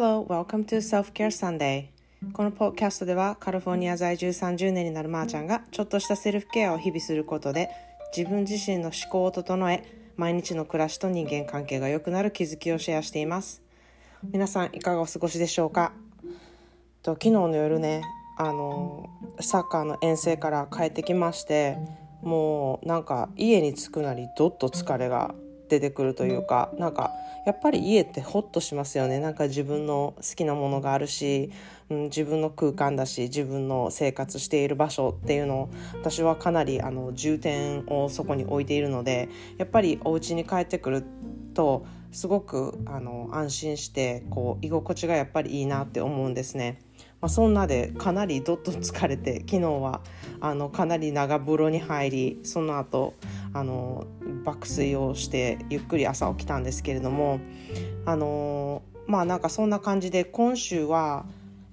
Hello, welcome to Self-Care Sunday. このポッキャストではカリフォルニア在住30年になるまーちゃんがちょっとしたセルフケアを日々することで自分自身の思考を整え毎日の暮らしと人間関係が良くなる気づきをシェアしています皆さんいかがお過ごしでしょうか？と昨日の夜ねあのサッカーの遠征から帰ってきましてもうなんか家に着くなりどっと疲れが出てくるというかなんかやっぱり家ってホッとしますよねなんか自分の好きなものがあるし、うん、自分の空間だし自分の生活している場所っていうのを私はかなりあの重点をそこに置いているのでやっぱりお家に帰ってくるとすごくあの安心してこう居心地がやっぱりいいなって思うんですね。まあ、そんなでかなりどっと疲れて昨日はあのかなり長風呂に入りその後あの爆睡をしてゆっくり朝起きたんですけれどもあのまあなんかそんな感じで今週は、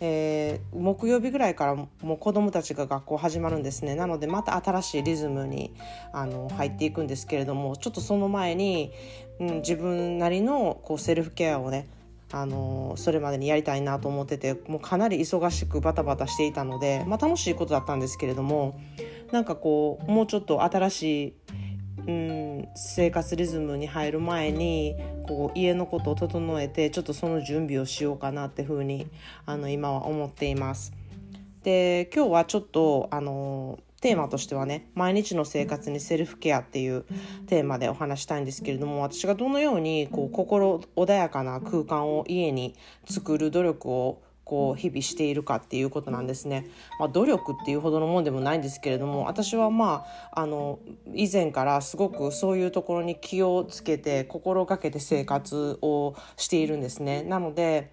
えー、木曜日ぐらいからもう子どもたちが学校始まるんですね。なのでまた新しいリズムにあの入っていくんですけれどもちょっとその前に、うん、自分なりのこうセルフケアをねあのそれまでにやりたいなと思っててもうかなり忙しくバタバタしていたので、まあ、楽しいことだったんですけれどもなんかこうもうちょっと新しい、うん、生活リズムに入る前にこう家のことを整えてちょっとその準備をしようかなっていうふうにあの今は思っています。で今日はちょっとあのテーマとしてはね毎日の生活にセルフケアっていうテーマでお話したいんですけれども私がどのようにこう心穏やかな空間を家に作る努力をこう日々しているかっていうことなんですね。まあ、努力っていうほどのもんでもないんですけれども私はまああの以前からすごくそういうところに気をつけて心がけて生活をしているんですね。なので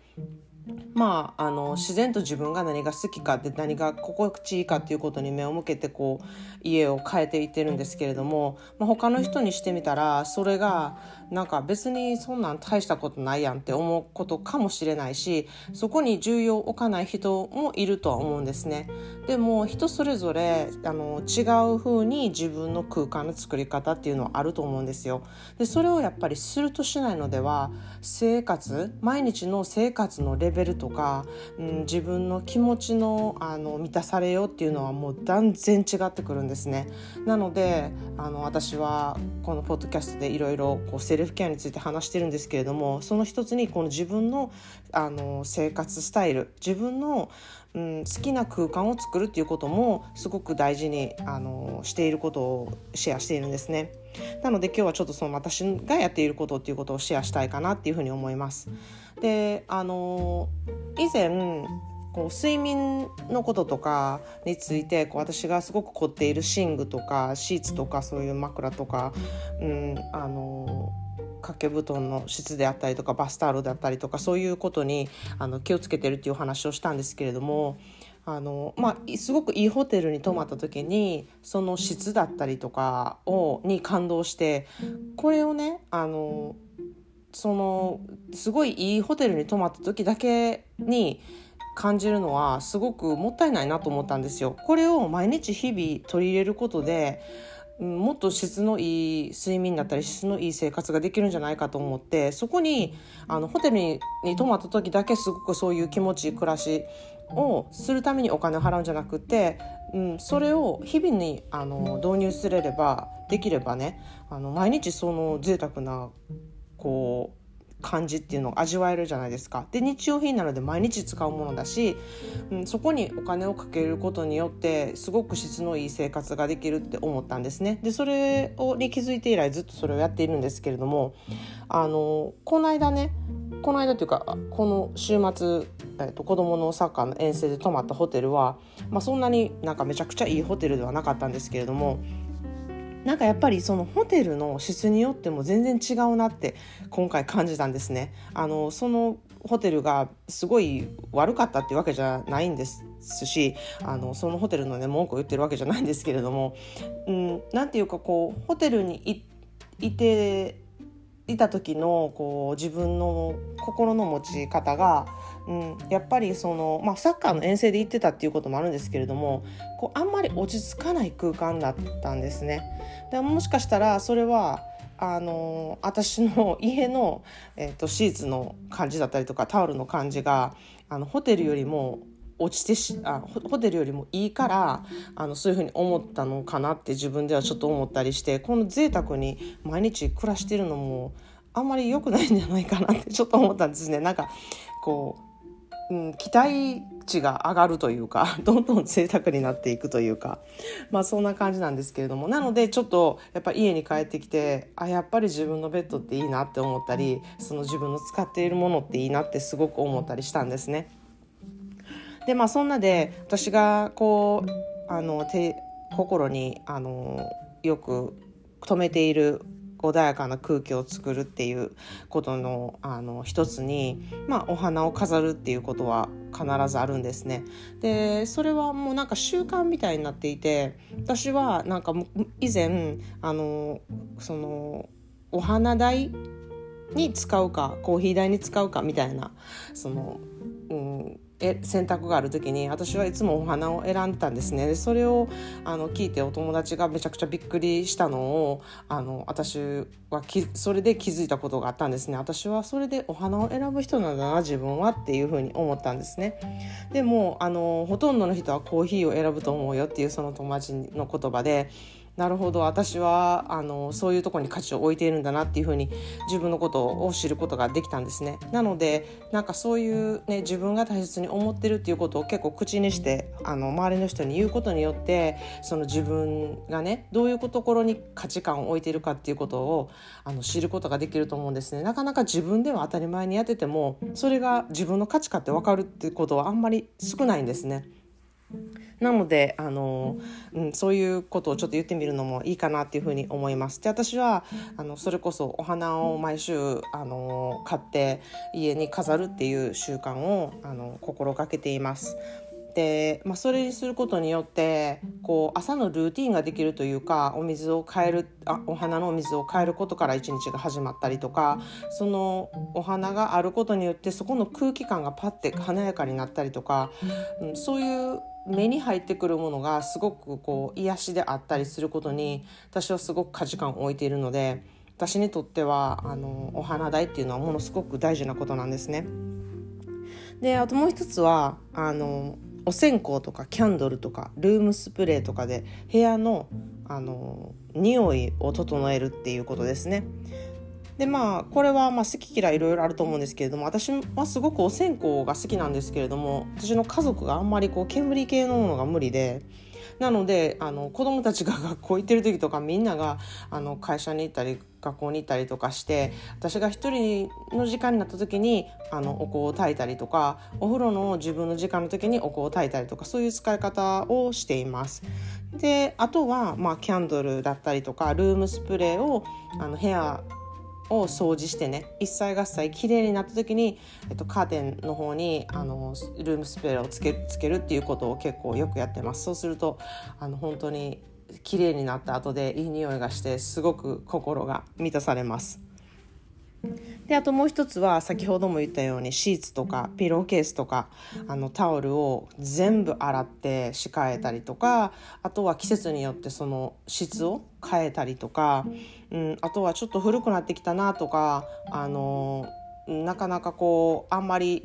まあ、あの自然と自分が何が好きかって何が心地いいかっていうことに目を向けてこう家を変えていってるんですけれども、まあ、他の人にしてみたらそれがなんか別にそんなん大したことないやんって思うことかもしれないしそこに重要を置かない人もいるとは思うんですね。でも人それぞれあの違う風に自分の空間の作り方っていうのはあると思うんですよ。でそれをやっぱりするとしないのでは生活毎日の生活のレベルとか、うん、自分の気持ちのあの満たされようっていうのはもう断然違ってくるんですね。なのであの私はこのポッドキャストでいろいろセルフケアについて話してるんですけれどもその一つにこの自分のあの生活スタイル自分のうん、好きな空間を作るっていうこともすごく大事にあのしていることをシェアしているんですね。なので今日はちょっとその私がやっていることっていうことをシェアしたいかなっていうふうに思います。であの以前こう睡眠のこととかについてこう私がすごく凝っている寝具とかシーツとかそういう枕とか、うん、あの掛け布団の質であったりとかバスタオルだったりとかそういうことにあの気をつけてるっていう話をしたんですけれどもあの、まあ、すごくいいホテルに泊まった時にその質だったりとかをに感動してこれをねあのそのすごいいいホテルに泊まった時だけに感じるのはすごくもったいないなと思ったんですよ。これを毎日日々取り入れることでもっと質のいい睡眠だったり質のいい生活ができるんじゃないかと思ってそこにあのホテルにに泊まった時だけすごくそういう気持ちいい暮らしをするためにお金を払うんじゃなくて、うん、それを日々にあの導入すれればできればねあの毎日その贅沢なこう感じっていうのを味わえるじゃないですか。で日用品なので毎日使うものだし、うん、そこにお金をかけることによってすごく質のいい生活ができるって思ったんですね。でそれをに気づいて以来ずっとそれをやっているんですけれどもあのこの間ねこの間というかこの週末、えーと、子どものサッカーの遠征で泊まったホテルは、まあ、そんなになんかめちゃくちゃいいホテルではなかったんですけれどもなんかやっぱりそのホテルの質によっても全然違うなって今回感じたんですね。あのそのホテルがすごい悪かったっていうわけじゃないんですしあのそのホテルのね文句を言ってるわけじゃないんですけれども、うん、なんていうかこうホテルにいていた時のこう自分の心の持ち方がうん、やっぱりその、まあ、サッカーの遠征で行ってたっていうこともあるんですけれどもこうあんまり落ち着かない空間だったんですね。でもしかしたらそれはあの私の 家の、えーと、シーツの感じだったりとかタオルの感じがあのホテルよりも落ちてしあホテルよりもいいからあのそういうふうに思ったのかなって自分ではちょっと思ったりしてこの贅沢に毎日暮らしてるのもあんまり良くないんじゃないかなって ちょっと思ったんですね。なんかこう、うん、期待値が上がるというか どんどん贅沢になっていくというかまあそんな感じなんですけれどもなのでちょっとやっぱ家に帰ってきてあやっぱり自分のベッドっていいなって思ったりその自分の使っているものっていいなってすごく思ったりしたんですね。でまあそんなで私がこうあの手心にあのよく止めている穏やかな空気を作るっていうことのあの一つに、まあ、お花を飾るっていうことは必ずあるんですね。でそれはもうなんか習慣みたいになっていて私はなんか以前あのそのお花代に使うかコーヒー代に使うかみたいなその、うん、え選択がある時に私はいつもお花を選んでたんですね。でそれをあの聞いてお友達がめちゃくちゃびっくりしたのをあの私はきそれで気づいたことがあったんですね。私はそれでお花を選ぶ人なんだな自分はっていうふうに思ったんですね。でもあのほとんどの人はコーヒーを選ぶと思うよっていうその友達の言葉でなるほど私はあのそういうところに価値を置いているんだなっていうふうに自分のことを知ることができたんですね。なのでなんかそういう、ね、自分が大切に思ってるっていうことを結構口にしてあの周りの人に言うことによってその自分がねどういうところに価値観を置いているかっていうことをあの知ることができると思うんですね。なかなか自分では当たり前にやっててもそれが自分の価値観って分かるってことはあんまり少ないんですね。なのであの、うん、そういうことをちょっと言ってみるのもいいかなっていうふうに思います。で私はあのそれこそお花を毎週あの買って家に飾るっていう習慣をあの心がけています。で、まあ、それにすることによってこう朝のルーティンができるというかお水を変えるあお花のお水を変えることから一日が始まったりとかそのお花があることによってそこの空気感がパッて華やかになったりとか、うん、そういう目に入ってくるものがすごくこう癒しであったりすることに私はすごく価値観を置いているので私にとってはあのお花代っていうのはものすごく大事なことなんですね。であともう一つはあのお線香とかキャンドルとかルームスプレーとかで部屋のあの匂いを整えるっていうことですね。でまあこれはまあ好き嫌いいろいろあると思うんですけれども私はすごくお線香が好きなんですけれども私の家族があんまりこう煙系のものが無理でなのであの子供たちが学校行ってる時とかみんながあの会社に行ったり学校に行ったりとかして私が一人の時間になった時にあのお香を焚いたりとかお風呂の自分の時間の時にお香を焚いたりとかそういう使い方をしています。であとは、まあ、キャンドルだったりとかルームスプレーをあの部屋を掃除してね一切合切きれいになった時に、えっと、カーテンの方にあのルームスプレーをつけつけるっていうことを結構よくやってますそうするとあの本当に綺麗になった後でいい匂いがしてすごく心が満たされます。であともう一つは先ほども言ったようにシーツとかピローケースとかあのタオルを全部洗って仕替えたりとかあとは季節によってその質を変えたりとか、うん、あとはちょっと古くなってきたなとかあのなかなかこうあんまり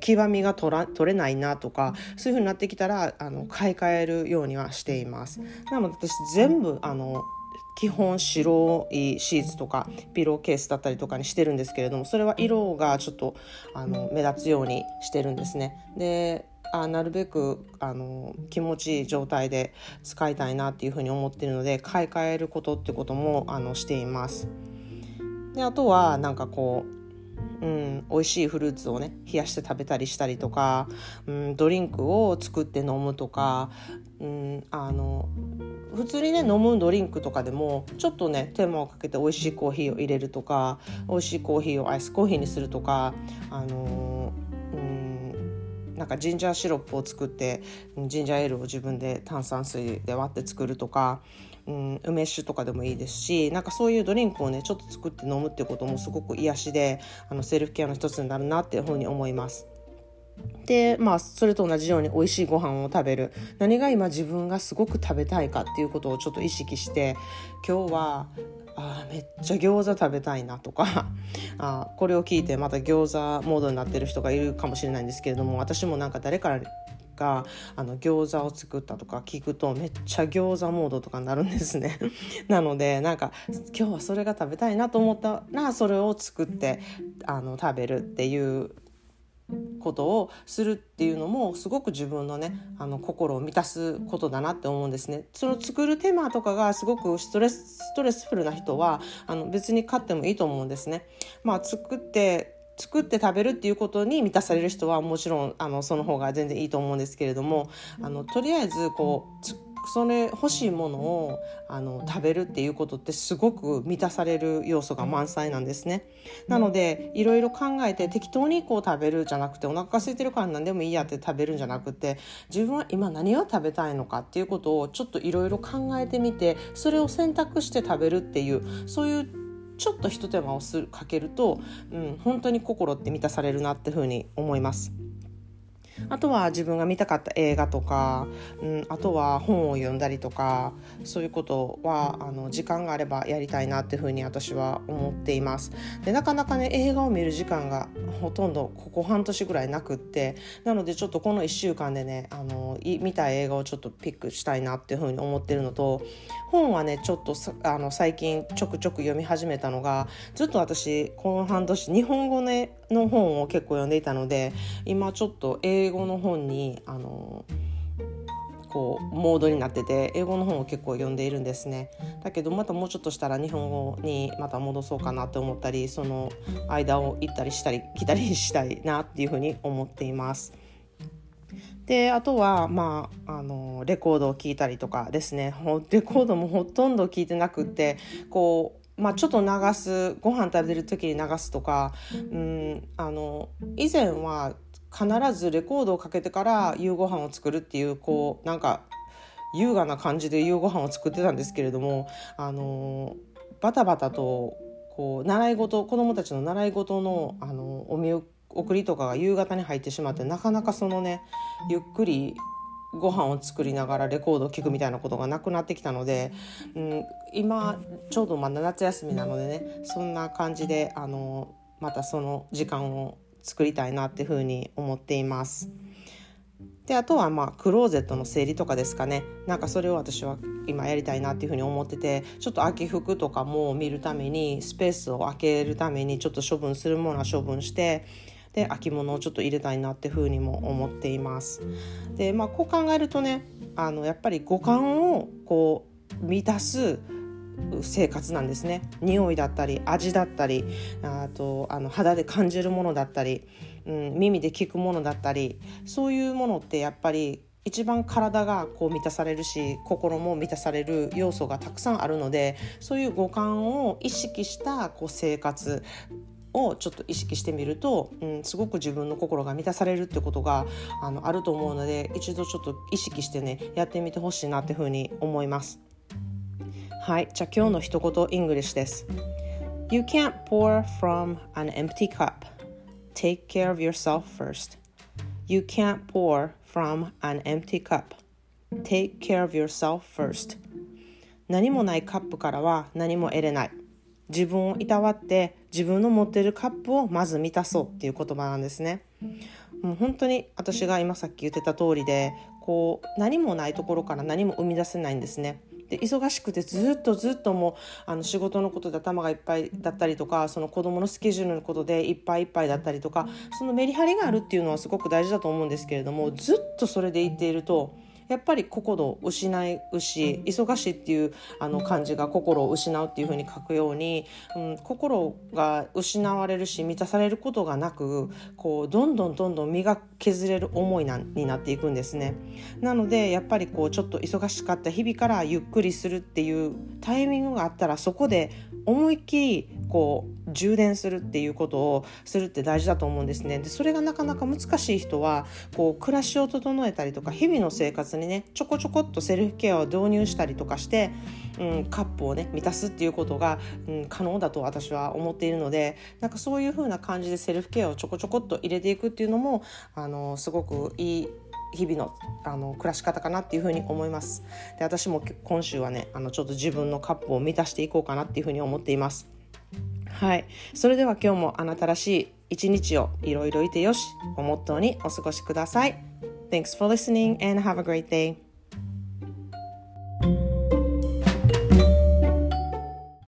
黄ばみが取ら取れないなとかそういう風になってきたらあの買い替えるようにはしています。なので私全部あの基本白いシーツとかピローケースだったりとかにしてるんですけれどもそれは色がちょっとあの目立つようにしてるんですね。であなるべくあの気持ちいい状態で使いたいなっていうふうに思ってるので買い替えることってこともあのしています。であとはなんかこう、うん、美味しいフルーツをね冷やして食べたりしたりとか、うん、ドリンクを作って飲むとか、うん、あの普通にね飲むドリンクとかでもちょっとね手間をかけて美味しいコーヒーを入れるとか美味しいコーヒーをアイスコーヒーにするとかあのうんなんかジンジャーシロップを作ってジンジャーエールを自分で炭酸水で割って作るとか、うん、梅酒とかでもいいですしなんかそういうドリンクをねちょっと作って飲むっていうこともすごく癒しであのセルフケアの一つになるなっていうふうに思います。でまあそれと同じように美味しいご飯を食べる。何が今自分がすごく食べたいかっていうことをちょっと意識して今日はあめっちゃ餃子食べたいなとか あこれを聞いてまた餃子モードになってる人がいるかもしれないんですけれども私もなんか誰からがあの餃子を作ったとか聞くとめっちゃ餃子モードとかになるんですね。なのでなんか今日はそれが食べたいなと思ったらそれを作ってあの食べるっていうことをするっていうのもすごく自分のねあの心を満たすことだなって思うんですね。その作る手間とかがすごくストレスストレスフルな人はあの別に買ってもいいと思うんですね。まあ作って作って食べるっていうことに満たされる人はもちろんあのその方が全然いいと思うんですけれどもあのとりあえずこうそれ欲しいものをあの食べるっていうことってすごく満たされる要素が満載なんですね。なのでいろいろ考えて適当にこう食べるじゃなくてお腹が空いてるから何でもいいやって食べるんじゃなくて自分は今何を食べたいのかっていうことをちょっといろいろ考えてみてそれを選択して食べるっていうそういうちょっとひと手間をするかけると、うん、本当に心って満たされるなっていうふうに思います。あとは自分が見たかった映画とか、うん、あとは本を読んだりとかそういうことはあの時間があればやりたいなっていうふうに私は思っています。でなかなかね映画を見る時間がほとんどここ半年ぐらいなくってなのでちょっとこの1週間でねあの見た映画をちょっとピックしたいなっていうふうに思ってるのと本はねちょっとあの最近ちょくちょく読み始めたのがずっと私この半年日本語、ね、の本を結構読んでいたので今ちょっと英語英語の本にあのこうモードになってて英語の本を結構読んでいるんですねだけどまたもうちょっとしたら日本語にまた戻そうかなって思ったりその間を行ったりしたり来たりしたいなっていうふうに思っています。であとは、まあ、あのレコードを聴いたりとかですねレコードもほとんど聴いてなくってこうまあ、ちょっと流すご飯食べる時に流すとか、うん、あの以前は必ずレコードをかけてから夕ご飯を作るっていうこうなんか優雅な感じで夕ご飯を作ってたんですけれどもあのバタバタとこう習い事子どもたちの習い事のあのお見送りとかが夕方に入ってしまってなかなかそのねゆっくりご飯を作りながらレコードを聴くみたいなことがなくなってきたので、うん、今ちょうどまだ夏休みなのでねそんな感じであのまたその時間を作りたいなっていうふうに思っています。であとはまあクローゼットの整理とかですかねなんかそれを私は今やりたいなっていうふうに思っててちょっと秋服とかも見るためにスペースを空けるためにちょっと処分するものは処分してで秋物をちょっと入れたいなっていうふうにも思っています。でまあこう考えるとねあのやっぱり五感をこう満たす生活なんですね匂いだったり味だったりあとあの肌で感じるものだったり、うん、耳で聞くものだったりそういうものってやっぱり一番体がこう満たされるし心も満たされる要素がたくさんあるのでそういう五感を意識したこう生活をちょっと意識してみると、うん、すごく自分の心が満たされるってことがあのあると思うので一度ちょっと意識してねやってみてほしいなっていうふうに思います。はい、じゃあ今日の一言 English です。You can't pour from an empty cup. Take care of yourself first. You can't pour from an empty cup. Take care of yourself first. 何もないカップからは何も得れない。自分をいたわって自分の持ってるカップをまず満たそうっていう言葉なんですね。もう本当に私が今さっき言ってた通りでこう何もないところから何も生み出せないんですね。で忙しくてずっとずっともうあの仕事のことで頭がいっぱいだったりとかその子どものスケジュールのことでいっぱいいっぱいだったりとかそのメリハリがあるっていうのはすごく大事だと思うんですけれどもずっとそれで言っているとやっぱり心を失うし忙しいっていうあの漢字が心を失うっていうふうに書くように、うん、心が失われるし満たされることがなくこうどんどんどんどん身が削れる思いなになっていくんですね。なのでやっぱりこうちょっと忙しかった日々からゆっくりするっていうタイミングがあったらそこで思いっきりこう充電するっていうことをするって大事だと思うんですねでそれがなかなか難しい人はこう暮らしを整えたりとか日々の生活にね。ちょこちょこっとセルフケアを導入したりとかして、うん、カップをね満たすっていうことが、うん、可能だと私は思っているのでなんかそういう風な感じでセルフケアをちょこちょこっと入れていくっていうのもあのすごくいい日々のあの暮らし方かなっていうふうに思います。で私も今週はねあのちょっと自分のカップを満たしていこうかなっていうふうに思っています。はい。それでは今日もあなたらしい一日をいろいろいてよしをモットーにお過ごしください。Thanks for listening and have a great day